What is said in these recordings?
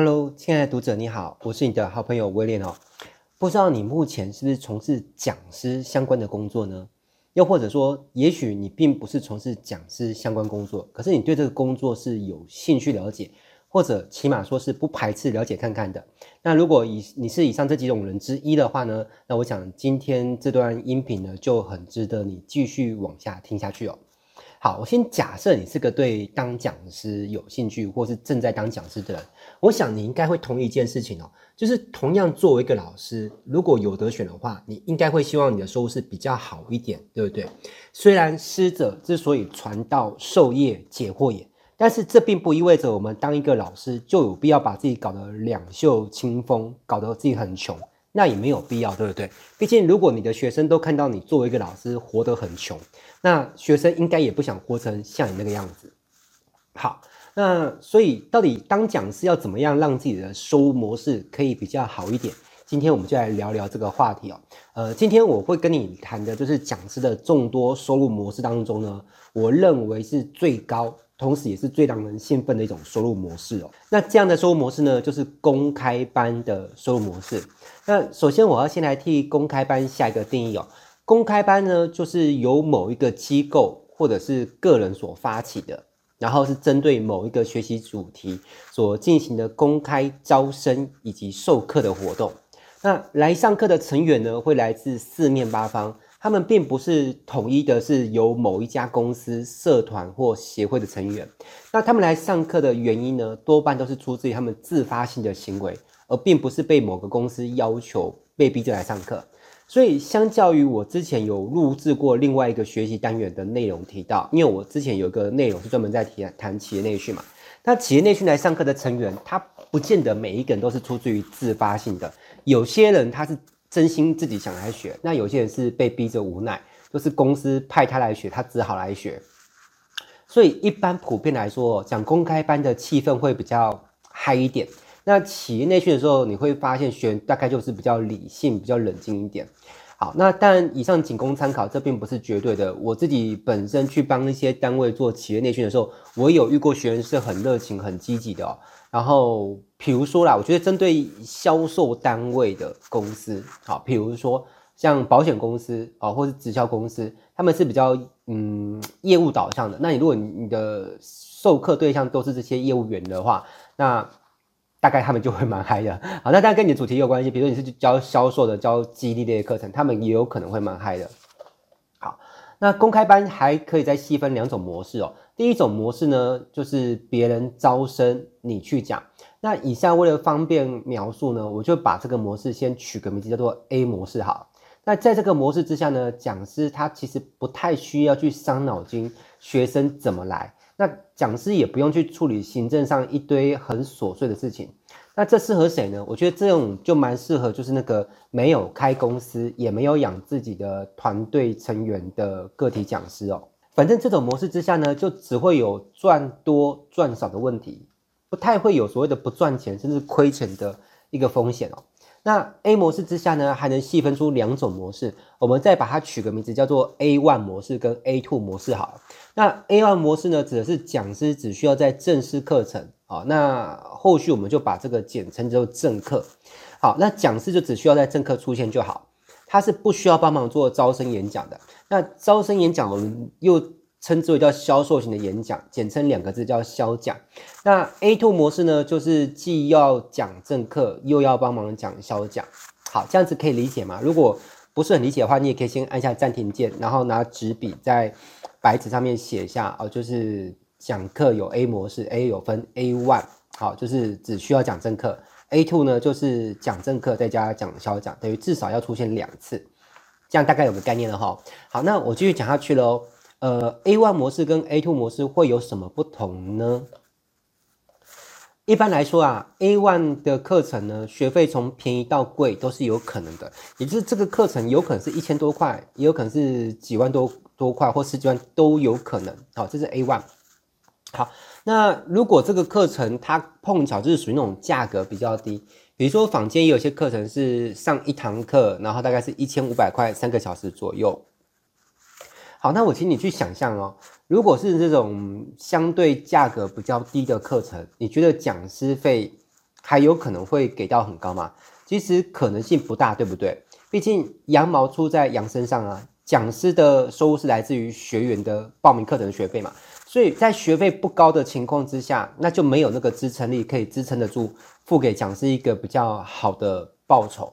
Hello，亲爱的读者，你好，我是你的好朋友威廉哦。不知道你目前是不是从事讲师相关的工作呢？又或者说，也许你并不是从事讲师相关工作，可是你对这个工作是有兴趣了解，或者起码说是不排斥了解看看的。那如果以你是以上这几种人之一的话呢，那我想今天这段音频呢就很值得你继续往下听下去哦。好，我先假设你是个对当讲师有兴趣，或是正在当讲师的人，我想你应该会同意一件事情哦，就是同样作为一个老师，如果有得选的话，你应该会希望你的收入是比较好一点，对不对？虽然师者之所以传道授业解惑也，但是这并不意味着我们当一个老师就有必要把自己搞得两袖清风，搞得自己很穷。那也没有必要，对不对？毕竟，如果你的学生都看到你作为一个老师活得很穷，那学生应该也不想活成像你那个样子。好，那所以到底当讲师要怎么样让自己的收入模式可以比较好一点？今天我们就来聊聊这个话题哦。呃，今天我会跟你谈的就是讲师的众多收入模式当中呢，我认为是最高。同时，也是最让人兴奋的一种收入模式哦。那这样的收入模式呢，就是公开班的收入模式。那首先，我要先来替公开班下一个定义哦。公开班呢，就是由某一个机构或者是个人所发起的，然后是针对某一个学习主题所进行的公开招生以及授课的活动。那来上课的成员呢，会来自四面八方。他们并不是统一的，是由某一家公司、社团或协会的成员。那他们来上课的原因呢，多半都是出自于他们自发性的行为，而并不是被某个公司要求、被逼着来上课。所以，相较于我之前有录制过另外一个学习单元的内容提到，因为我之前有一个内容是专门在提谈企业内训嘛。那企业内训来上课的成员，他不见得每一个人都是出自于自发性的，有些人他是。真心自己想来学，那有些人是被逼着无奈，就是公司派他来学，他只好来学。所以一般普遍来说，讲公开班的气氛会比较嗨一点。那企业内训的时候，你会发现学员大概就是比较理性、比较冷静一点。好，那当然以上仅供参考，这并不是绝对的。我自己本身去帮一些单位做企业内训的时候，我有遇过学员是很热情、很积极的哦。然后，比如说啦，我觉得针对销售单位的公司，好，比如说像保险公司啊，或是直销公司，他们是比较嗯业务导向的。那你如果你的授课对象都是这些业务员的话，那大概他们就会蛮嗨的。好，那当然跟你的主题有关系，比如说你是教销售的、教激励类的课程，他们也有可能会蛮嗨的。好，那公开班还可以再细分两种模式哦。第一种模式呢，就是别人招生，你去讲。那以下为了方便描述呢，我就把这个模式先取个名字，叫做 A 模式好。那在这个模式之下呢，讲师他其实不太需要去伤脑筋，学生怎么来。那讲师也不用去处理行政上一堆很琐碎的事情。那这适合谁呢？我觉得这种就蛮适合，就是那个没有开公司，也没有养自己的团队成员的个体讲师哦。反正这种模式之下呢，就只会有赚多赚少的问题，不太会有所谓的不赚钱甚至亏钱的一个风险哦。那 A 模式之下呢，还能细分出两种模式，我们再把它取个名字叫做 A one 模式跟 A two 模式好了。那 A one 模式呢，指的是讲师只需要在正式课程啊，那后续我们就把这个简称叫做正课。好，那讲师就只需要在正课出现就好。他是不需要帮忙做招生演讲的。那招生演讲我们又称之为叫销售型的演讲，简称两个字叫销讲。那 A two 模式呢，就是既要讲正课，又要帮忙讲销讲。好，这样子可以理解吗？如果不是很理解的话，你也可以先按下暂停键，然后拿纸笔在白纸上面写下哦，就是讲课有 A 模式，A 有分 A one，好，就是只需要讲正课。A two 呢，就是讲正课再加讲销讲，等于至少要出现两次，这样大概有个概念了哈。好，那我继续讲下去喽。呃，A one 模式跟 A two 模式会有什么不同呢？一般来说啊，A one 的课程呢，学费从便宜到贵都是有可能的，也就是这个课程有可能是一千多块，也有可能是几万多多块或十几万都有可能。好，这是 A one。好。那如果这个课程它碰巧就是属于那种价格比较低，比如说坊间也有些课程是上一堂课，然后大概是一千五百块三个小时左右。好，那我请你去想象哦，如果是这种相对价格比较低的课程，你觉得讲师费还有可能会给到很高吗？其实可能性不大，对不对？毕竟羊毛出在羊身上啊。讲师的收入是来自于学员的报名课程学费嘛，所以在学费不高的情况之下，那就没有那个支撑力可以支撑得住付给讲师一个比较好的报酬。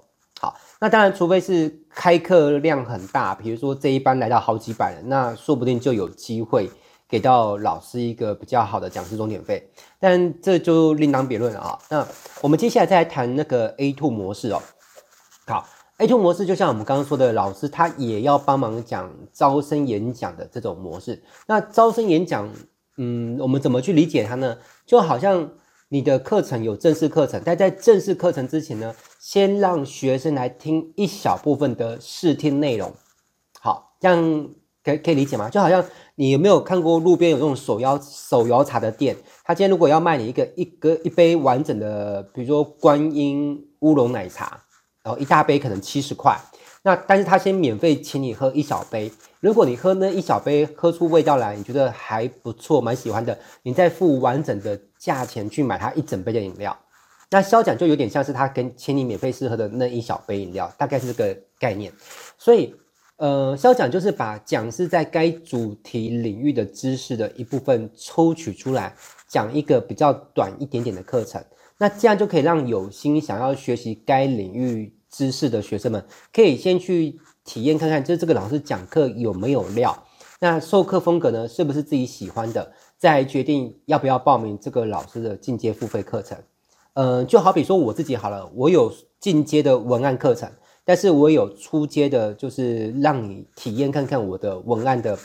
那当然，除非是开课量很大，比如说这一班来到好几百人，那说不定就有机会给到老师一个比较好的讲师钟点费。但这就另当别论了啊。那我们接下来再来谈那个 A2 模式哦。好。A2 模式就像我们刚刚说的，老师他也要帮忙讲招生演讲的这种模式。那招生演讲，嗯，我们怎么去理解它呢？就好像你的课程有正式课程，但在正式课程之前呢，先让学生来听一小部分的试听内容。好，这样可可以理解吗？就好像你有没有看过路边有这种手摇手摇茶的店？他今天如果要卖你一个一个一杯完整的，比如说观音乌龙奶茶。然后一大杯可能七十块，那但是他先免费请你喝一小杯，如果你喝那一小杯喝出味道来，你觉得还不错，蛮喜欢的，你再付完整的价钱去买他一整杯的饮料，那销讲就有点像是他跟请你免费试喝的那一小杯饮料，大概是这个概念。所以，呃，销讲就是把讲师在该主题领域的知识的一部分抽取出来，讲一个比较短一点点的课程。那这样就可以让有心想要学习该领域知识的学生们，可以先去体验看看，就是这个老师讲课有没有料，那授课风格呢，是不是自己喜欢的，再决定要不要报名这个老师的进阶付费课程。嗯，就好比说我自己好了，我有进阶的文案课程，但是我有初阶的，就是让你体验看看我的文案的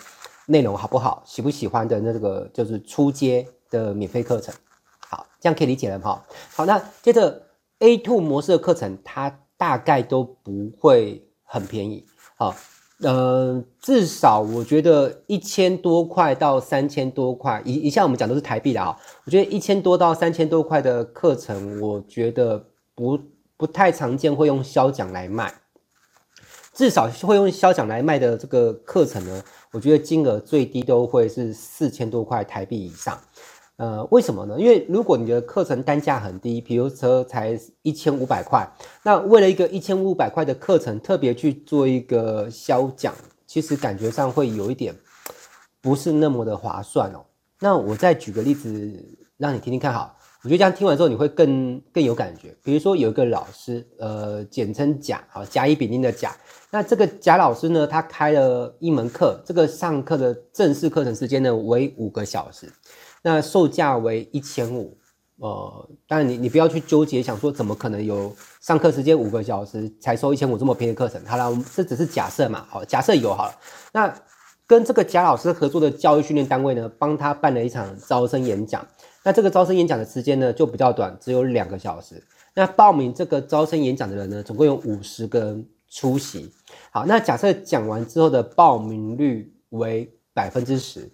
内容好不好，喜不喜欢的那个就是初阶的免费课程。好，这样可以理解了哈。好，那接着 A two 模式的课程，它大概都不会很便宜。好，呃，至少我觉得一千多块到三千多块，以以下我们讲都是台币的啊。我觉得一千多到三千多块的课程，我觉得不不太常见会用销奖来卖。至少会用销奖来卖的这个课程呢，我觉得金额最低都会是四千多块台币以上。呃，为什么呢？因为如果你的课程单价很低，比如说才一千五百块，那为了一个一千五百块的课程，特别去做一个销讲，其实感觉上会有一点不是那么的划算哦。那我再举个例子让你听听看，好，我觉得这样听完之后你会更更有感觉。比如说有一个老师，呃，简称甲，好，甲乙丙丁的甲。那这个甲老师呢，他开了一门课，这个上课的正式课程时间呢为五个小时。那售价为一千五，呃，当然你你不要去纠结，想说怎么可能有上课时间五个小时才收一千五这么便宜的课程？好了，我们这只是假设嘛，好，假设有好了。那跟这个贾老师合作的教育训练单位呢，帮他办了一场招生演讲。那这个招生演讲的时间呢就比较短，只有两个小时。那报名这个招生演讲的人呢，总共有五十个人出席。好，那假设讲完之后的报名率为百分之十。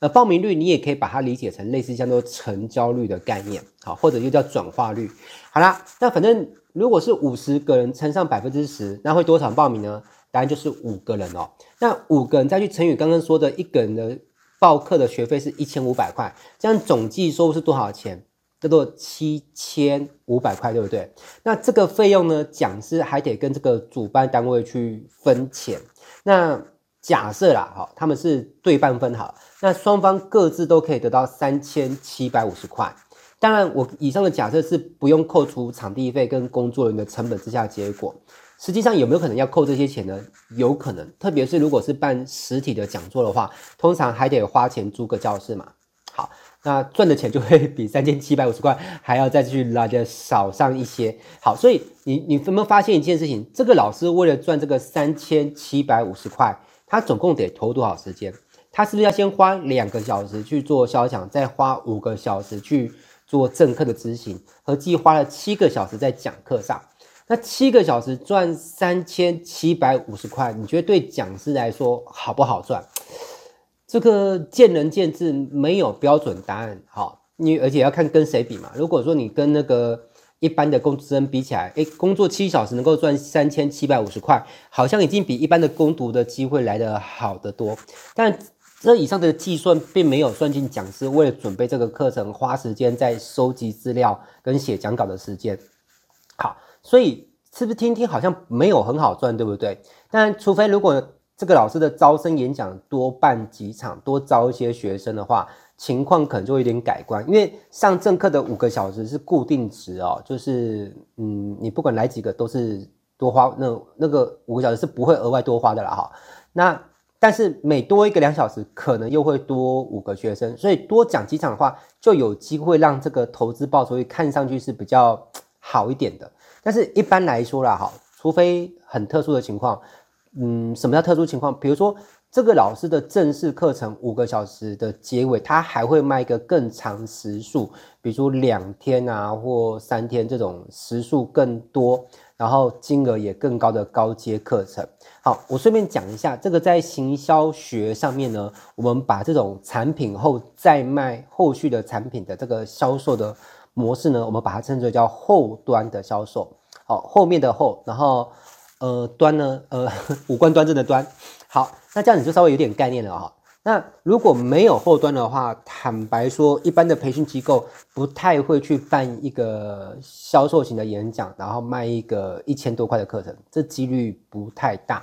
呃，报名率你也可以把它理解成类似像做成交率的概念，好，或者又叫转化率。好啦，那反正如果是五十个人乘上百分之十，那会多少报名呢？答案就是五个人哦。那五个人再去乘以刚刚说的一个人的报课的学费是一千五百块，这样总计收入是多少钱？叫做七千五百块，对不对？那这个费用呢，讲师还得跟这个主办单位去分钱。那假设啦，好，他们是对半分好，那双方各自都可以得到三千七百五十块。当然，我以上的假设是不用扣除场地费跟工作人员的成本之下的结果。实际上有没有可能要扣这些钱呢？有可能，特别是如果是办实体的讲座的话，通常还得花钱租个教室嘛。好，那赚的钱就会比三千七百五十块还要再去来的少上一些。好，所以你你有没有发现一件事情？这个老师为了赚这个三千七百五十块。他总共得投多少时间？他是不是要先花两个小时去做肖想，再花五个小时去做正课的执行，合计花了七个小时在讲课上？那七个小时赚三千七百五十块，你觉得对讲师来说好不好赚？这个见仁见智，没有标准答案。好，你而且要看跟谁比嘛。如果说你跟那个。一般的工读生比起来，诶，工作七小时能够赚三千七百五十块，好像已经比一般的工读的机会来得好得多。但这以上的计算并没有算进讲师为了准备这个课程花时间在收集资料跟写讲稿的时间。好，所以是不是听听好像没有很好赚，对不对？但除非如果这个老师的招生演讲多办几场，多招一些学生的话，情况可能就有点改观。因为上正课的五个小时是固定值哦，就是嗯，你不管来几个都是多花那那个五个小时是不会额外多花的了哈。那但是每多一个两小时，可能又会多五个学生，所以多讲几场的话，就有机会让这个投资报酬率看上去是比较好一点的。但是一般来说啦，哈，除非很特殊的情况，嗯，什么叫特殊情况？比如说这个老师的正式课程五个小时的结尾，他还会卖一个更长时数，比如说两天啊或三天这种时数更多。然后金额也更高的高阶课程，好，我顺便讲一下，这个在行销学上面呢，我们把这种产品后再卖后续的产品的这个销售的模式呢，我们把它称作叫后端的销售，好，后面的后，然后呃端呢，呃 五官端正的端，好，那这样你就稍微有点概念了哈。那如果没有后端的话，坦白说，一般的培训机构不太会去办一个销售型的演讲，然后卖一个一千多块的课程，这几率不太大。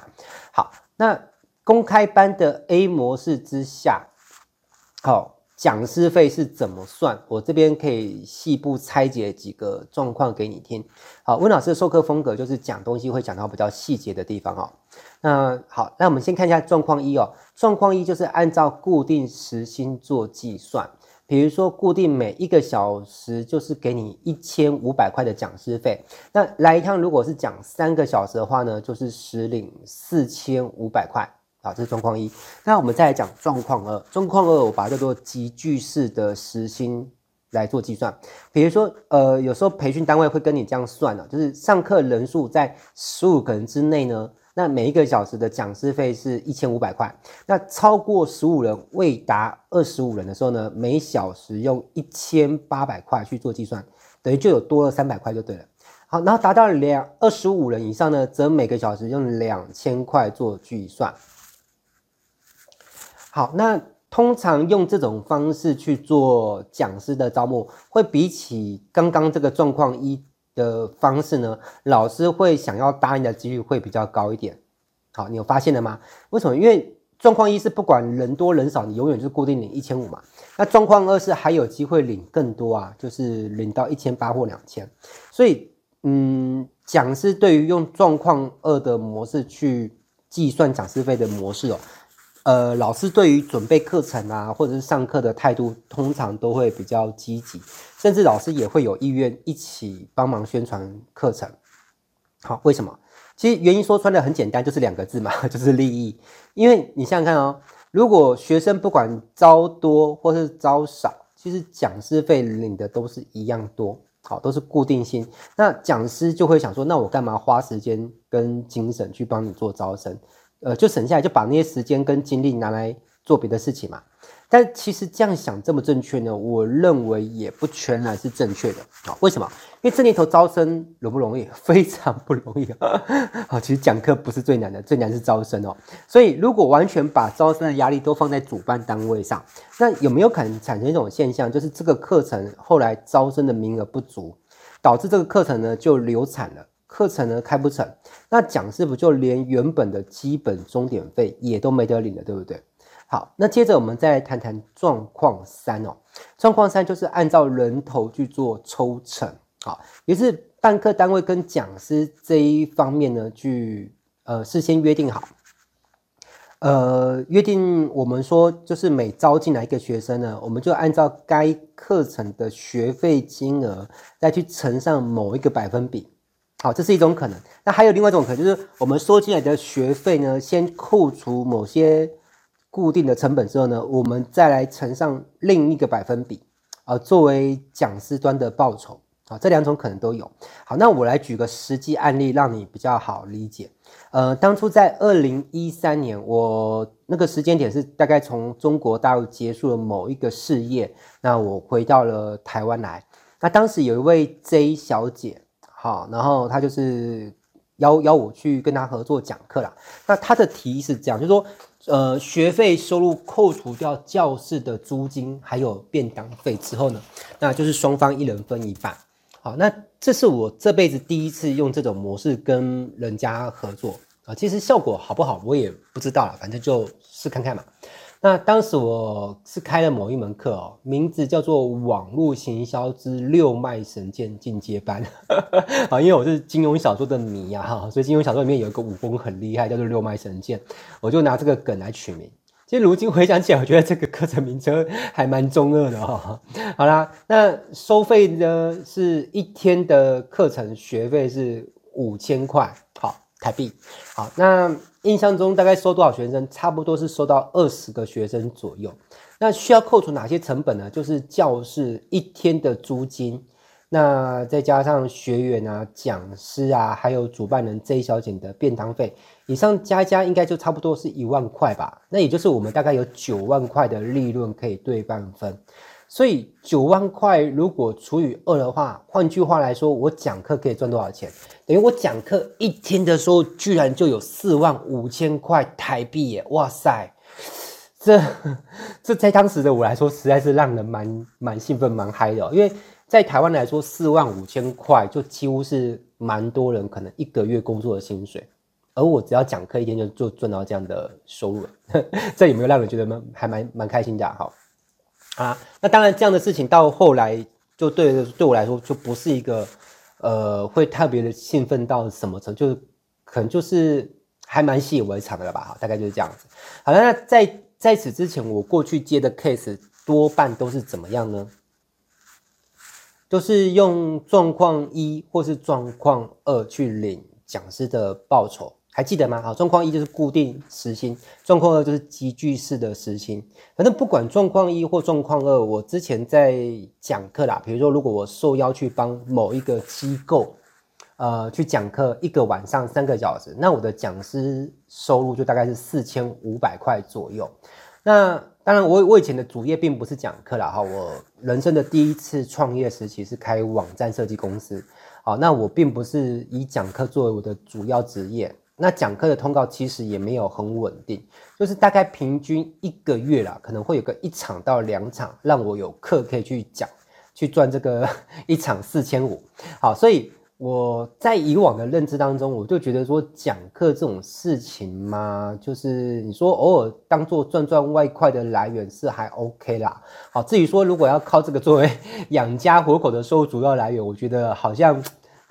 好，那公开班的 A 模式之下，好。讲师费是怎么算？我这边可以细部拆解几个状况给你听。好，温老师的授课风格就是讲东西会讲到比较细节的地方哦。那好，那我们先看一下状况一哦。状况一就是按照固定时薪做计算，比如说固定每一个小时就是给你一千五百块的讲师费。那来一趟如果是讲三个小时的话呢，就是实领四千五百块。好，这是状况一。那我们再来讲状况二。状况二，我把它叫做集聚式的时薪来做计算。比如说，呃，有时候培训单位会跟你这样算呢，就是上课人数在十五个人之内呢，那每一个小时的讲师费是一千五百块。那超过十五人未达二十五人的时候呢，每小时用一千八百块去做计算，等于就有多了三百块就对了。好，然后达到两二十五人以上呢，则每个小时用两千块做计算。好，那通常用这种方式去做讲师的招募，会比起刚刚这个状况一的方式呢，老师会想要答应的几率会比较高一点。好，你有发现了吗？为什么？因为状况一是不管人多人少，你永远就是固定领一千五嘛。那状况二是还有机会领更多啊，就是领到一千八或两千。所以，嗯，讲师对于用状况二的模式去计算讲师费的模式哦。呃，老师对于准备课程啊，或者是上课的态度，通常都会比较积极，甚至老师也会有意愿一起帮忙宣传课程。好，为什么？其实原因说穿的很简单，就是两个字嘛，就是利益。因为你想想看哦，如果学生不管招多或是招少，其实讲师费领的都是一样多，好，都是固定薪。那讲师就会想说，那我干嘛花时间跟精神去帮你做招生？呃，就省下来，就把那些时间跟精力拿来做别的事情嘛。但其实这样想这么正确呢？我认为也不全然是正确的啊。为什么？因为这年头招生容不容易？非常不容易啊。好，其实讲课不是最难的，最难是招生哦。所以如果完全把招生的压力都放在主办单位上，那有没有可能产生一种现象，就是这个课程后来招生的名额不足，导致这个课程呢就流产了？课程呢开不成，那讲师不就连原本的基本钟点费也都没得领了，对不对？好，那接着我们再来谈谈状况三哦。状况三就是按照人头去做抽成，好，也是办课单位跟讲师这一方面呢，去呃事先约定好，呃约定我们说就是每招进来一个学生呢，我们就按照该课程的学费金额再去乘上某一个百分比。好，这是一种可能。那还有另外一种可能，就是我们收进来的学费呢，先扣除某些固定的成本之后呢，我们再来乘上另一个百分比，啊，作为讲师端的报酬。啊，这两种可能都有。好，那我来举个实际案例，让你比较好理解。呃，当初在二零一三年，我那个时间点是大概从中国大陆结束了某一个事业，那我回到了台湾来。那当时有一位 J 小姐。好，然后他就是邀邀我去跟他合作讲课啦。那他的提议是这样，就是说呃，学费收入扣除掉教室的租金还有便当费之后呢，那就是双方一人分一半。好，那这是我这辈子第一次用这种模式跟人家合作啊。其实效果好不好我也不知道了，反正就试看看嘛。那当时我是开了某一门课哦，名字叫做《网络行销之六脉神剑进阶班》啊，因为我是金庸小说的迷呀哈，所以金庸小说里面有一个武功很厉害，叫做六脉神剑，我就拿这个梗来取名。其实如今回想起来，我觉得这个课程名称还蛮中二的哈。好啦，那收费呢是一天的课程学费是五千块，好台币。好，那。印象中大概收多少学生？差不多是收到二十个学生左右。那需要扣除哪些成本呢？就是教室一天的租金，那再加上学员啊、讲师啊，还有主办人这一小节的便当费，以上加一加应该就差不多是一万块吧。那也就是我们大概有九万块的利润可以对半分。所以九万块如果除以二的话，换句话来说，我讲课可以赚多少钱？等于我讲课一天的时候，居然就有四万五千块台币耶！哇塞，这这在当时的我来说，实在是让人蛮蛮兴奋、蛮嗨的哦。因为在台湾来说，四万五千块就几乎是蛮多人可能一个月工作的薪水，而我只要讲课一天就就赚到这样的收入了，这有没有让人觉得蛮还蛮蛮开心的哈？啊那当然，这样的事情到后来就对对我来说就不是一个呃会特别的兴奋到什么程度，可能就是还蛮习以为常的了吧，大概就是这样子。好了，那在在此之前，我过去接的 case 多半都是怎么样呢？都是用状况一或是状况二去领讲师的报酬。还记得吗？好，状况一就是固定时薪，状况二就是级距式的时薪。反正不管状况一或状况二，我之前在讲课啦，比如说如果我受邀去帮某一个机构，呃，去讲课一个晚上三个小时，那我的讲师收入就大概是四千五百块左右。那当然我，我以前的主业并不是讲课啦，哈，我人生的第一次创业时期是开网站设计公司，好，那我并不是以讲课作为我的主要职业。那讲课的通告其实也没有很稳定，就是大概平均一个月啦，可能会有个一场到两场，让我有课可以去讲，去赚这个 一场四千五。好，所以我在以往的认知当中，我就觉得说讲课这种事情嘛，就是你说偶尔当做赚赚外快的来源是还 OK 啦。好，至于说如果要靠这个作为 养家活口的收入主要来源，我觉得好像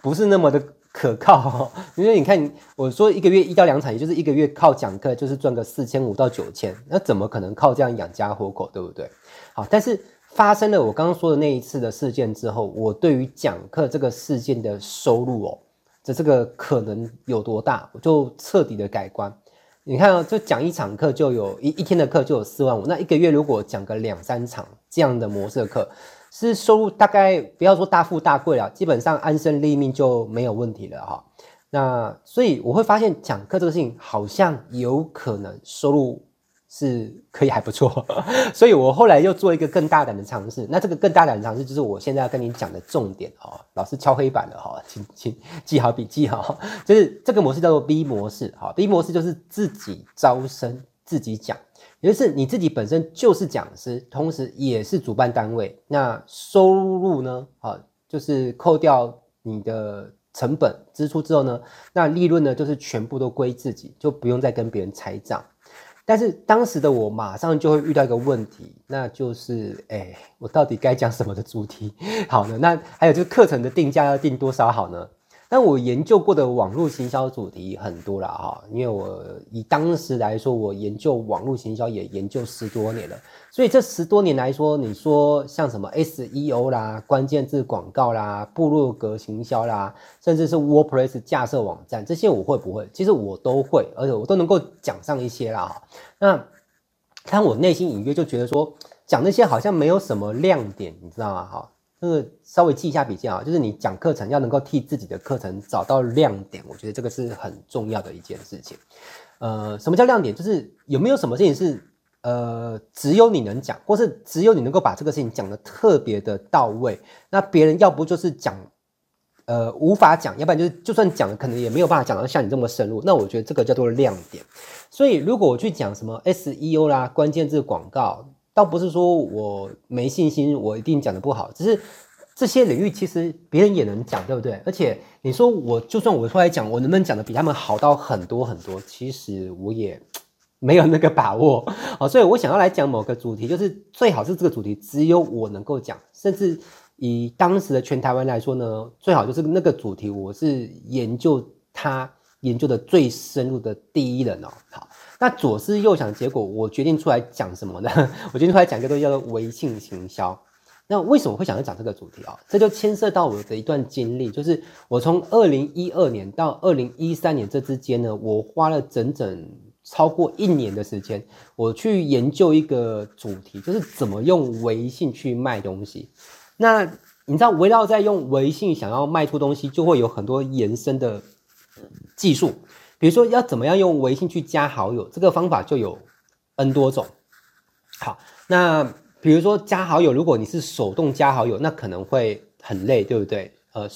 不是那么的。可靠，因为你看，我说一个月一到两场，也就是一个月靠讲课就是赚个四千五到九千，那怎么可能靠这样养家活口，对不对？好，但是发生了我刚刚说的那一次的事件之后，我对于讲课这个事件的收入哦，这这个可能有多大，我就彻底的改观。你看哦，就讲一场课就有一一天的课就有四万五，那一个月如果讲个两三场这样的模式的课。是收入大概不要说大富大贵了，基本上安身立命就没有问题了哈。那所以我会发现讲课这个事情好像有可能收入是可以还不错，所以我后来又做一个更大胆的尝试。那这个更大胆的尝试就是我现在要跟你讲的重点哈，老师敲黑板了哈，请请记好笔记哈，就是这个模式叫做 B 模式哈，B 模式就是自己招生自己讲。也就是你自己本身就是讲师，同时也是主办单位。那收入呢？啊，就是扣掉你的成本支出之后呢，那利润呢，就是全部都归自己，就不用再跟别人拆账。但是当时的我马上就会遇到一个问题，那就是，哎，我到底该讲什么的主题 好呢？那还有就是课程的定价要定多少好呢？但我研究过的网络行销主题很多了哈，因为我以当时来说，我研究网络行销也研究十多年了，所以这十多年来说，你说像什么 SEO 啦、关键字广告啦、部落格行销啦，甚至是 WordPress 架设网站，这些我会不会？其实我都会，而且我都能够讲上一些啦。那但我内心隐约就觉得说，讲那些好像没有什么亮点，你知道吗？哈。这个稍微记一下笔记啊，就是你讲课程要能够替自己的课程找到亮点，我觉得这个是很重要的一件事情。呃，什么叫亮点？就是有没有什么事情是呃只有你能讲，或是只有你能够把这个事情讲得特别的到位，那别人要不就是讲呃无法讲，要不然就是就算讲了，可能也没有办法讲到像你这么深入。那我觉得这个叫做亮点。所以如果我去讲什么 SEO 啦，关键字广告，倒不是说我没信心，我一定讲的不好，只是这些领域其实别人也能讲，对不对？而且你说我就算我出来讲，我能不能讲的比他们好到很多很多？其实我也没有那个把握。好，所以我想要来讲某个主题，就是最好是这个主题只有我能够讲，甚至。以当时的全台湾来说呢，最好就是那个主题，我是研究它研究的最深入的第一人哦。好，那左思右想，结果我决定出来讲什么呢？我决定出来讲一个东西叫做微信行销。那为什么会想要讲这个主题啊？这就牵涉到我的一段经历，就是我从二零一二年到二零一三年这之间呢，我花了整整超过一年的时间，我去研究一个主题，就是怎么用微信去卖东西。那你知道，围绕在用微信想要卖出东西，就会有很多延伸的技术。比如说，要怎么样用微信去加好友，这个方法就有 N 多种。好，那比如说加好友，如果你是手动加好友，那可能会很累，对不对？呃，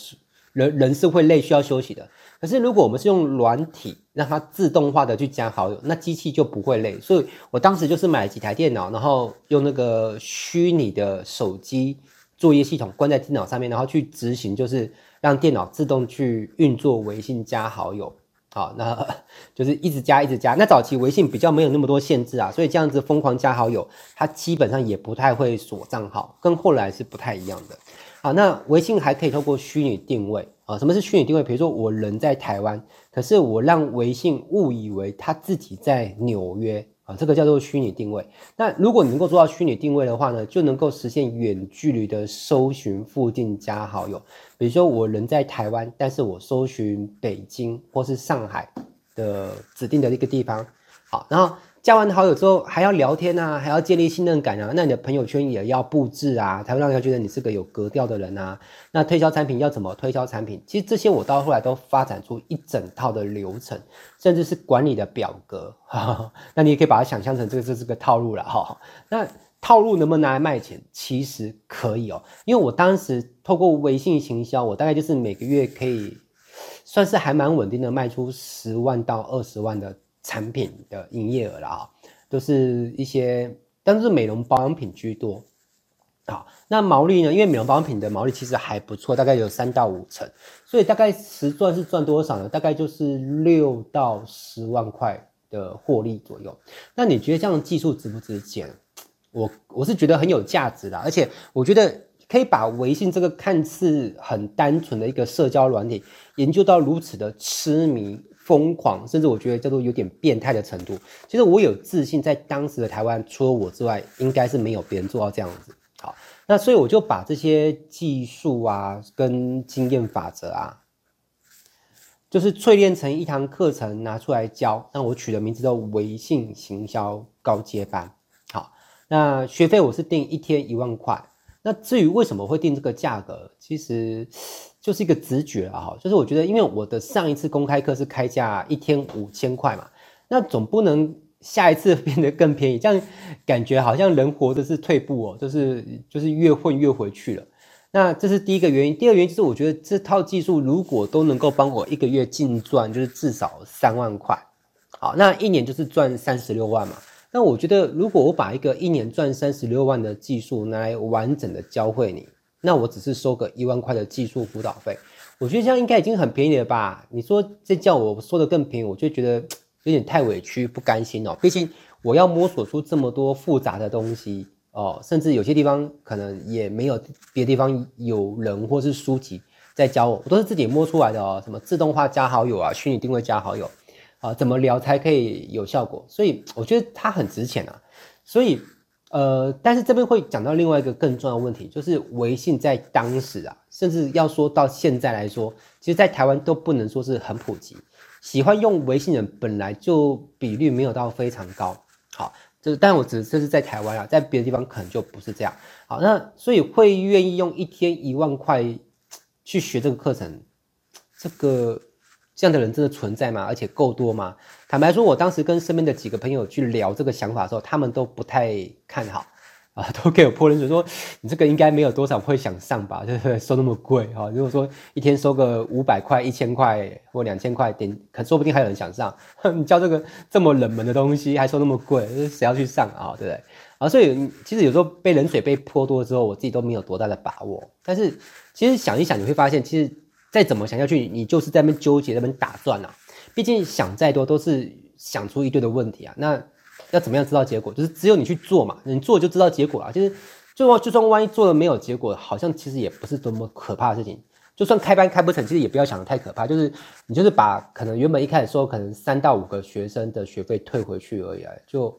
人人是会累，需要休息的。可是如果我们是用软体让它自动化的去加好友，那机器就不会累。所以我当时就是买了几台电脑，然后用那个虚拟的手机。作业系统关在电脑上面，然后去执行，就是让电脑自动去运作微信加好友。好，那 就是一直加，一直加。那早期微信比较没有那么多限制啊，所以这样子疯狂加好友，它基本上也不太会锁账号，跟后来是不太一样的。好，那微信还可以透过虚拟定位啊，什么是虚拟定位？比如说我人在台湾，可是我让微信误以为他自己在纽约。啊，这个叫做虚拟定位。那如果你能够做到虚拟定位的话呢，就能够实现远距离的搜寻附近加好友。比如说我人在台湾，但是我搜寻北京或是上海的指定的一个地方。好，然后。加完好友之后还要聊天啊，还要建立信任感啊，那你的朋友圈也要布置啊，才会让人家觉得你是个有格调的人啊。那推销产品要怎么推销产品？其实这些我到后来都发展出一整套的流程，甚至是管理的表格。那你也可以把它想象成这个这是个套路了哈。那套路能不能拿来卖钱？其实可以哦，因为我当时透过微信行销，我大概就是每个月可以算是还蛮稳定的卖出十万到二十万的。产品的营业额了啊，都是一些，但是美容保养品居多。好，那毛利呢？因为美容保养品的毛利其实还不错，大概有三到五成，所以大概实赚是赚多少呢？大概就是六到十万块的获利左右。那你觉得这样的技术值不值钱？我我是觉得很有价值的，而且我觉得可以把微信这个看似很单纯的一个社交软体，研究到如此的痴迷。疯狂，甚至我觉得叫做有点变态的程度。其实我有自信，在当时的台湾，除了我之外，应该是没有别人做到这样子。好，那所以我就把这些技术啊，跟经验法则啊，就是淬炼成一堂课程拿出来教。那我取的名字叫微信行销高阶班。好，那学费我是定一天一万块。那至于为什么会定这个价格，其实。就是一个直觉啊，哈，就是我觉得，因为我的上一次公开课是开价一天五千块嘛，那总不能下一次变得更便宜，这样感觉好像人活的是退步哦，就是就是越混越回去了。那这是第一个原因，第二个原因就是我觉得这套技术如果都能够帮我一个月净赚，就是至少三万块，好，那一年就是赚三十六万嘛。那我觉得如果我把一个一年赚三十六万的技术拿来完整的教会你。那我只是收个一万块的技术辅导费，我觉得这样应该已经很便宜了吧？你说这叫我说的更便宜，我就觉得有点太委屈，不甘心哦。毕竟我要摸索出这么多复杂的东西哦，甚至有些地方可能也没有别的地方有人或是书籍在教我，我都是自己摸出来的哦。什么自动化加好友啊，虚拟定位加好友啊，怎么聊才可以有效果？所以我觉得它很值钱啊，所以。呃，但是这边会讲到另外一个更重要的问题，就是微信在当时啊，甚至要说到现在来说，其实，在台湾都不能说是很普及。喜欢用微信人本来就比率没有到非常高。好，这但我只这是在台湾啊，在别的地方可能就不是这样。好，那所以会愿意用一天一万块去学这个课程，这个。这样的人真的存在吗？而且够多吗？坦白说，我当时跟身边的几个朋友去聊这个想法的时候，他们都不太看好。啊，都给我泼冷水说，你这个应该没有多少会想上吧？对不对？收那么贵哈，如果说一天收个五百块、一千块或两千块，点可说不定还有人想上。你教这个这么冷门的东西，还收那么贵，谁要去上啊？对不对？啊，所以其实有时候被冷水被泼多之后，我自己都没有多大的把握。但是其实想一想，你会发现，其实再怎么想下去，你就是在那边纠结、在那边打转啊。毕竟想再多都是想出一堆的问题啊。那要怎么样知道结果？就是只有你去做嘛，你做就知道结果啊。就是就算就算万一做了没有结果，好像其实也不是多么可怕的事情。就算开班开不成，其实也不要想得太可怕。就是你就是把可能原本一开始说可能三到五个学生的学费退回去而已啊，就。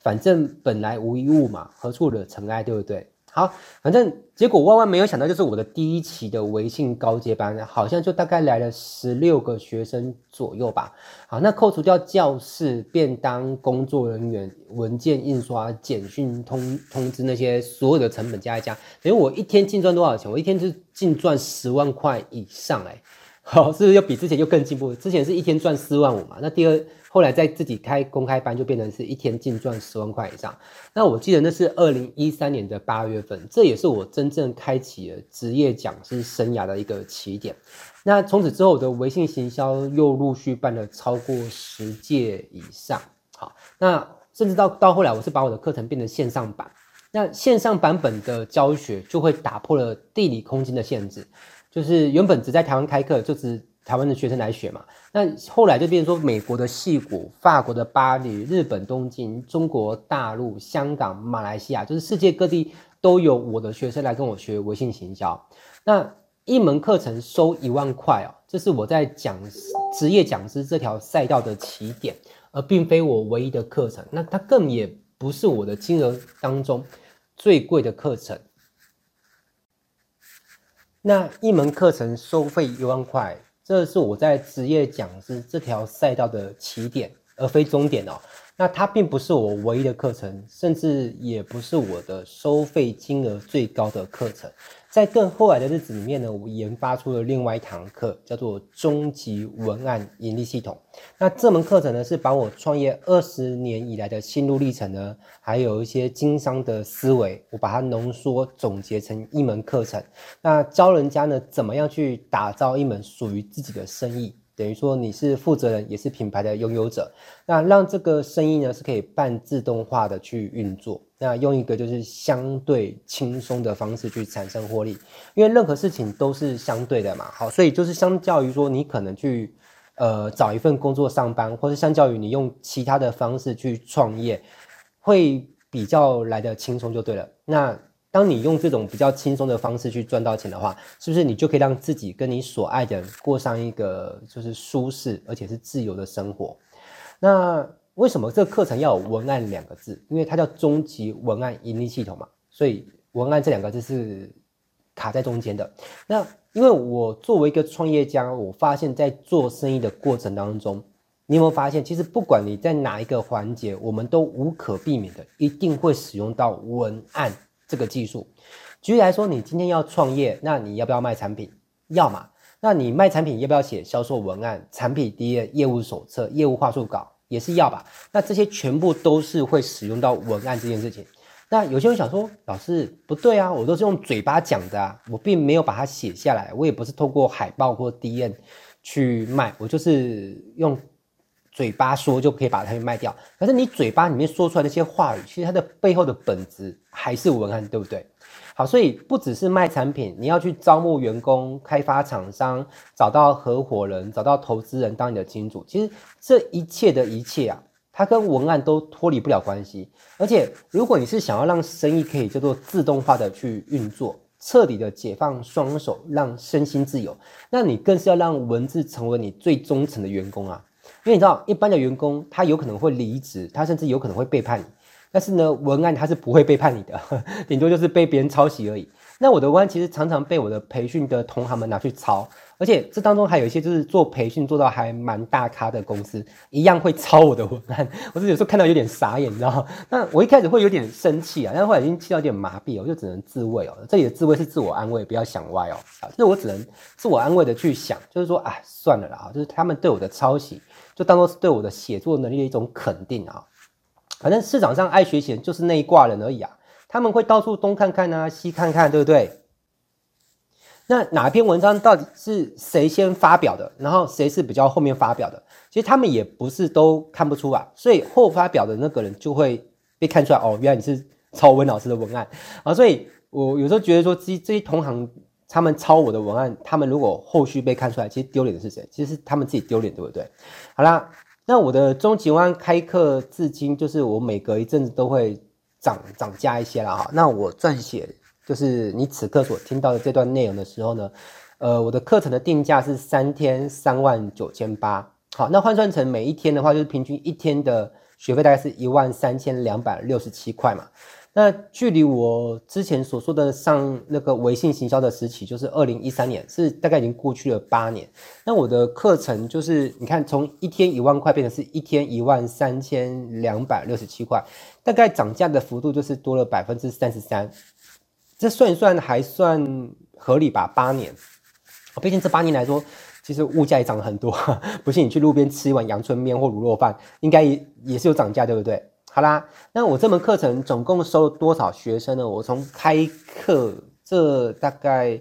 反正本来无一物嘛，何处惹尘埃，对不对？好，反正结果万万没有想到，就是我的第一期的微信高阶班，好像就大概来了十六个学生左右吧。好，那扣除掉教室、便当、工作人员、文件印刷、简讯通通知那些所有的成本加一加，等于我一天净赚多少钱？我一天就净赚十万块以上，哎，好，是不是又比之前又更进步？之前是一天赚四万五嘛，那第二。后来在自己开公开班，就变成是一天净赚十万块以上。那我记得那是二零一三年的八月份，这也是我真正开启了职业讲师生涯的一个起点。那从此之后，我的微信行销又陆续办了超过十届以上。好，那甚至到到后来，我是把我的课程变成线上版。那线上版本的教学就会打破了地理空间的限制，就是原本只在台湾开课，就只台湾的学生来学嘛。那后来就变成说，美国的矽谷、法国的巴黎、日本东京、中国大陆、香港、马来西亚，就是世界各地都有我的学生来跟我学微信行销。那一门课程收一万块哦，这是我在讲职业讲师这条赛道的起点，而并非我唯一的课程。那它更也不是我的金额当中最贵的课程。那一门课程收费一万块。这是我在职业讲师这条赛道的起点，而非终点哦。那它并不是我唯一的课程，甚至也不是我的收费金额最高的课程。在更后来的日子里面呢，我研发出了另外一堂课，叫做终极文案盈利系统。那这门课程呢，是把我创业二十年以来的心路历程呢，还有一些经商的思维，我把它浓缩总结成一门课程。那教人家呢，怎么样去打造一门属于自己的生意。等于说你是负责人，也是品牌的拥有者，那让这个生意呢是可以半自动化的去运作，那用一个就是相对轻松的方式去产生获利，因为任何事情都是相对的嘛，好，所以就是相较于说你可能去呃找一份工作上班，或是相较于你用其他的方式去创业，会比较来的轻松就对了，那。当你用这种比较轻松的方式去赚到钱的话，是不是你就可以让自己跟你所爱的人过上一个就是舒适而且是自由的生活？那为什么这个课程要有文案两个字？因为它叫终极文案盈利系统嘛，所以文案这两个字是卡在中间的。那因为我作为一个创业家，我发现在做生意的过程当中，你有没有发现，其实不管你在哪一个环节，我们都无可避免的一定会使用到文案。这个技术，举例来说，你今天要创业，那你要不要卖产品？要嘛？那你卖产品要不要写销售文案、产品 DM、业务手册、业务话术稿？也是要吧？那这些全部都是会使用到文案这件事情。那有些人想说，老师不对啊，我都是用嘴巴讲的啊，我并没有把它写下来，我也不是透过海报或 DM 去卖，我就是用。嘴巴说就可以把它卖掉，可是你嘴巴里面说出来那些话语，其实它的背后的本质还是文案，对不对？所以不只是卖产品，你要去招募员工、开发厂商、找到合伙人、找到投资人当你的金主，其实这一切的一切啊，它跟文案都脱离不了关系。而且，如果你是想要让生意可以叫做自动化的去运作，彻底的解放双手，让身心自由，那你更是要让文字成为你最忠诚的员工啊。因为你知道，一般的员工他有可能会离职，他甚至有可能会背叛你。但是呢，文案它是不会背叛你的，顶多就是被别人抄袭而已。那我的文案其实常常被我的培训的同行们拿去抄，而且这当中还有一些就是做培训做到还蛮大咖的公司，一样会抄我的文案。我是有时候看到有点傻眼，你知道吗？那我一开始会有点生气啊，但是后来已经气到有点麻痹，我就只能自慰哦。这里的自慰是自我安慰，不要想歪哦。啊，就是我只能自我安慰的去想，就是说，啊，算了啦，就是他们对我的抄袭。就当做是对我的写作能力的一种肯定啊，反正市场上爱学习人就是那一挂人而已啊，他们会到处东看看啊，西看看，对不对？那哪篇文章到底是谁先发表的，然后谁是比较后面发表的？其实他们也不是都看不出来，所以后发表的那个人就会被看出来哦，原来你是抄温老师的文案啊。所以我有时候觉得说，这这些同行他们抄我的文案，他们如果后续被看出来，其实丢脸的是谁？其实是他们自己丢脸，对不对？好啦，那我的终极湾开课至今，就是我每隔一阵子都会涨涨价一些了哈。那我撰写。就是你此刻所听到的这段内容的时候呢，呃，我的课程的定价是三天三万九千八，好，那换算成每一天的话，就是平均一天的学费大概是一万三千两百六十七块嘛。那距离我之前所说的上那个微信行销的时期，就是二零一三年，是大概已经过去了八年。那我的课程就是你看，从一天一万块变成是一天一万三千两百六十七块，大概涨价的幅度就是多了百分之三十三。这算一算还算合理吧？八年，毕竟这八年来说，其实物价也涨了很多。不信你去路边吃一碗阳春面或卤肉饭，应该也也是有涨价，对不对？好啦，那我这门课程总共收了多少学生呢？我从开课这大概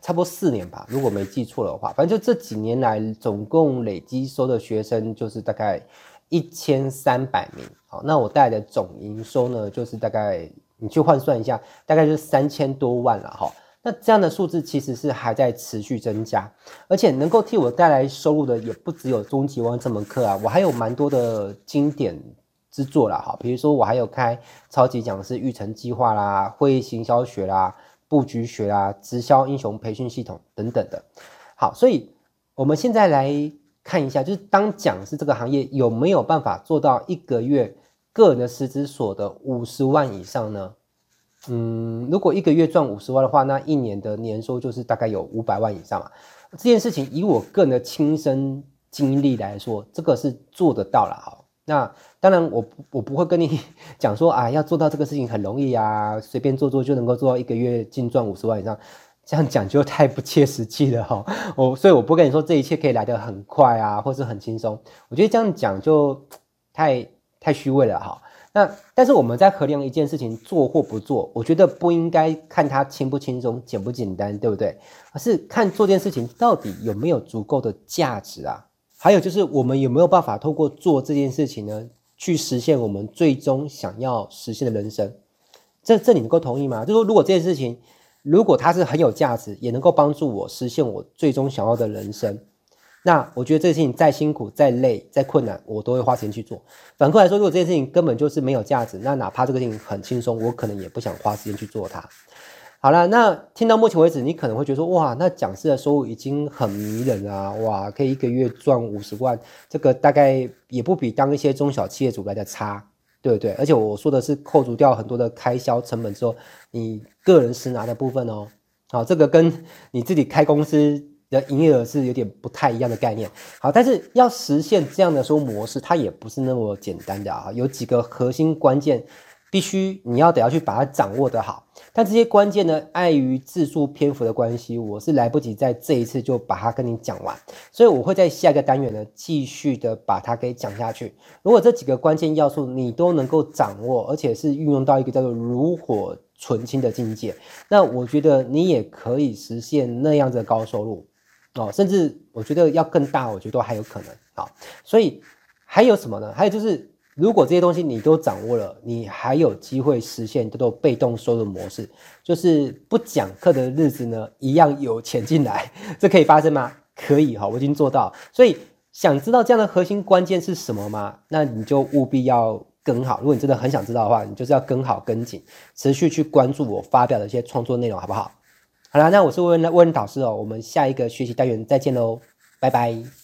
差不多四年吧，如果没记错的话，反正就这几年来总共累积收的学生就是大概一千三百名。好，那我带来的总营收呢，就是大概。你去换算一下，大概就是三千多万了哈。那这样的数字其实是还在持续增加，而且能够替我带来收入的也不只有终极王这门课啊，我还有蛮多的经典之作啦哈。比如说我还有开超级讲师育成计划啦、会议行销学啦、布局学啦、直销英雄培训系统等等的。好，所以我们现在来看一下，就是当讲师这个行业有没有办法做到一个月个人的实资所得五十万以上呢？嗯，如果一个月赚五十万的话，那一年的年收就是大概有五百万以上嘛。这件事情以我个人的亲身经历来说，这个是做得到了哈。那当然我，我我不会跟你 讲说啊，要做到这个事情很容易啊，随便做做就能够做到一个月净赚五十万以上，这样讲就太不切实际了哈。我所以我不跟你说这一切可以来得很快啊，或是很轻松。我觉得这样讲就太。太虚伪了哈，那但是我们在衡量一件事情做或不做，我觉得不应该看它轻不轻松、简不简单，对不对？而是看做件事情到底有没有足够的价值啊。还有就是我们有没有办法透过做这件事情呢，去实现我们最终想要实现的人生。这这你能够同意吗？就是说如果这件事情如果它是很有价值，也能够帮助我实现我最终想要的人生。那我觉得这件事情再辛苦、再累、再困难，我都会花时间去做。反过来说，如果这件事情根本就是没有价值，那哪怕这个事情很轻松，我可能也不想花时间去做它。好了，那听到目前为止，你可能会觉得说，哇，那讲师的收入已经很迷人啊，哇，可以一个月赚五十万，这个大概也不比当一些中小企业主来的差，对不对？而且我说的是扣除掉很多的开销成本之后，你个人实拿的部分哦。好，这个跟你自己开公司。的营业额是有点不太一样的概念，好，但是要实现这样的收入模式，它也不是那么简单的啊，有几个核心关键，必须你要得要去把它掌握得好。但这些关键呢，碍于字数篇幅的关系，我是来不及在这一次就把它跟你讲完，所以我会在下一个单元呢，继续的把它给讲下去。如果这几个关键要素你都能够掌握，而且是运用到一个叫做炉火纯青的境界，那我觉得你也可以实现那样子的高收入。哦，甚至我觉得要更大，我觉得都还有可能啊。所以还有什么呢？还有就是，如果这些东西你都掌握了，你还有机会实现这种被动收入模式，就是不讲课的日子呢，一样有钱进来，这可以发生吗？可以哈，我已经做到。所以想知道这样的核心关键是什么吗？那你就务必要跟好。如果你真的很想知道的话，你就是要跟好跟紧，持续去关注我发表的一些创作内容，好不好？好啦，那我是温温导师哦，我们下一个学习单元再见喽，拜拜。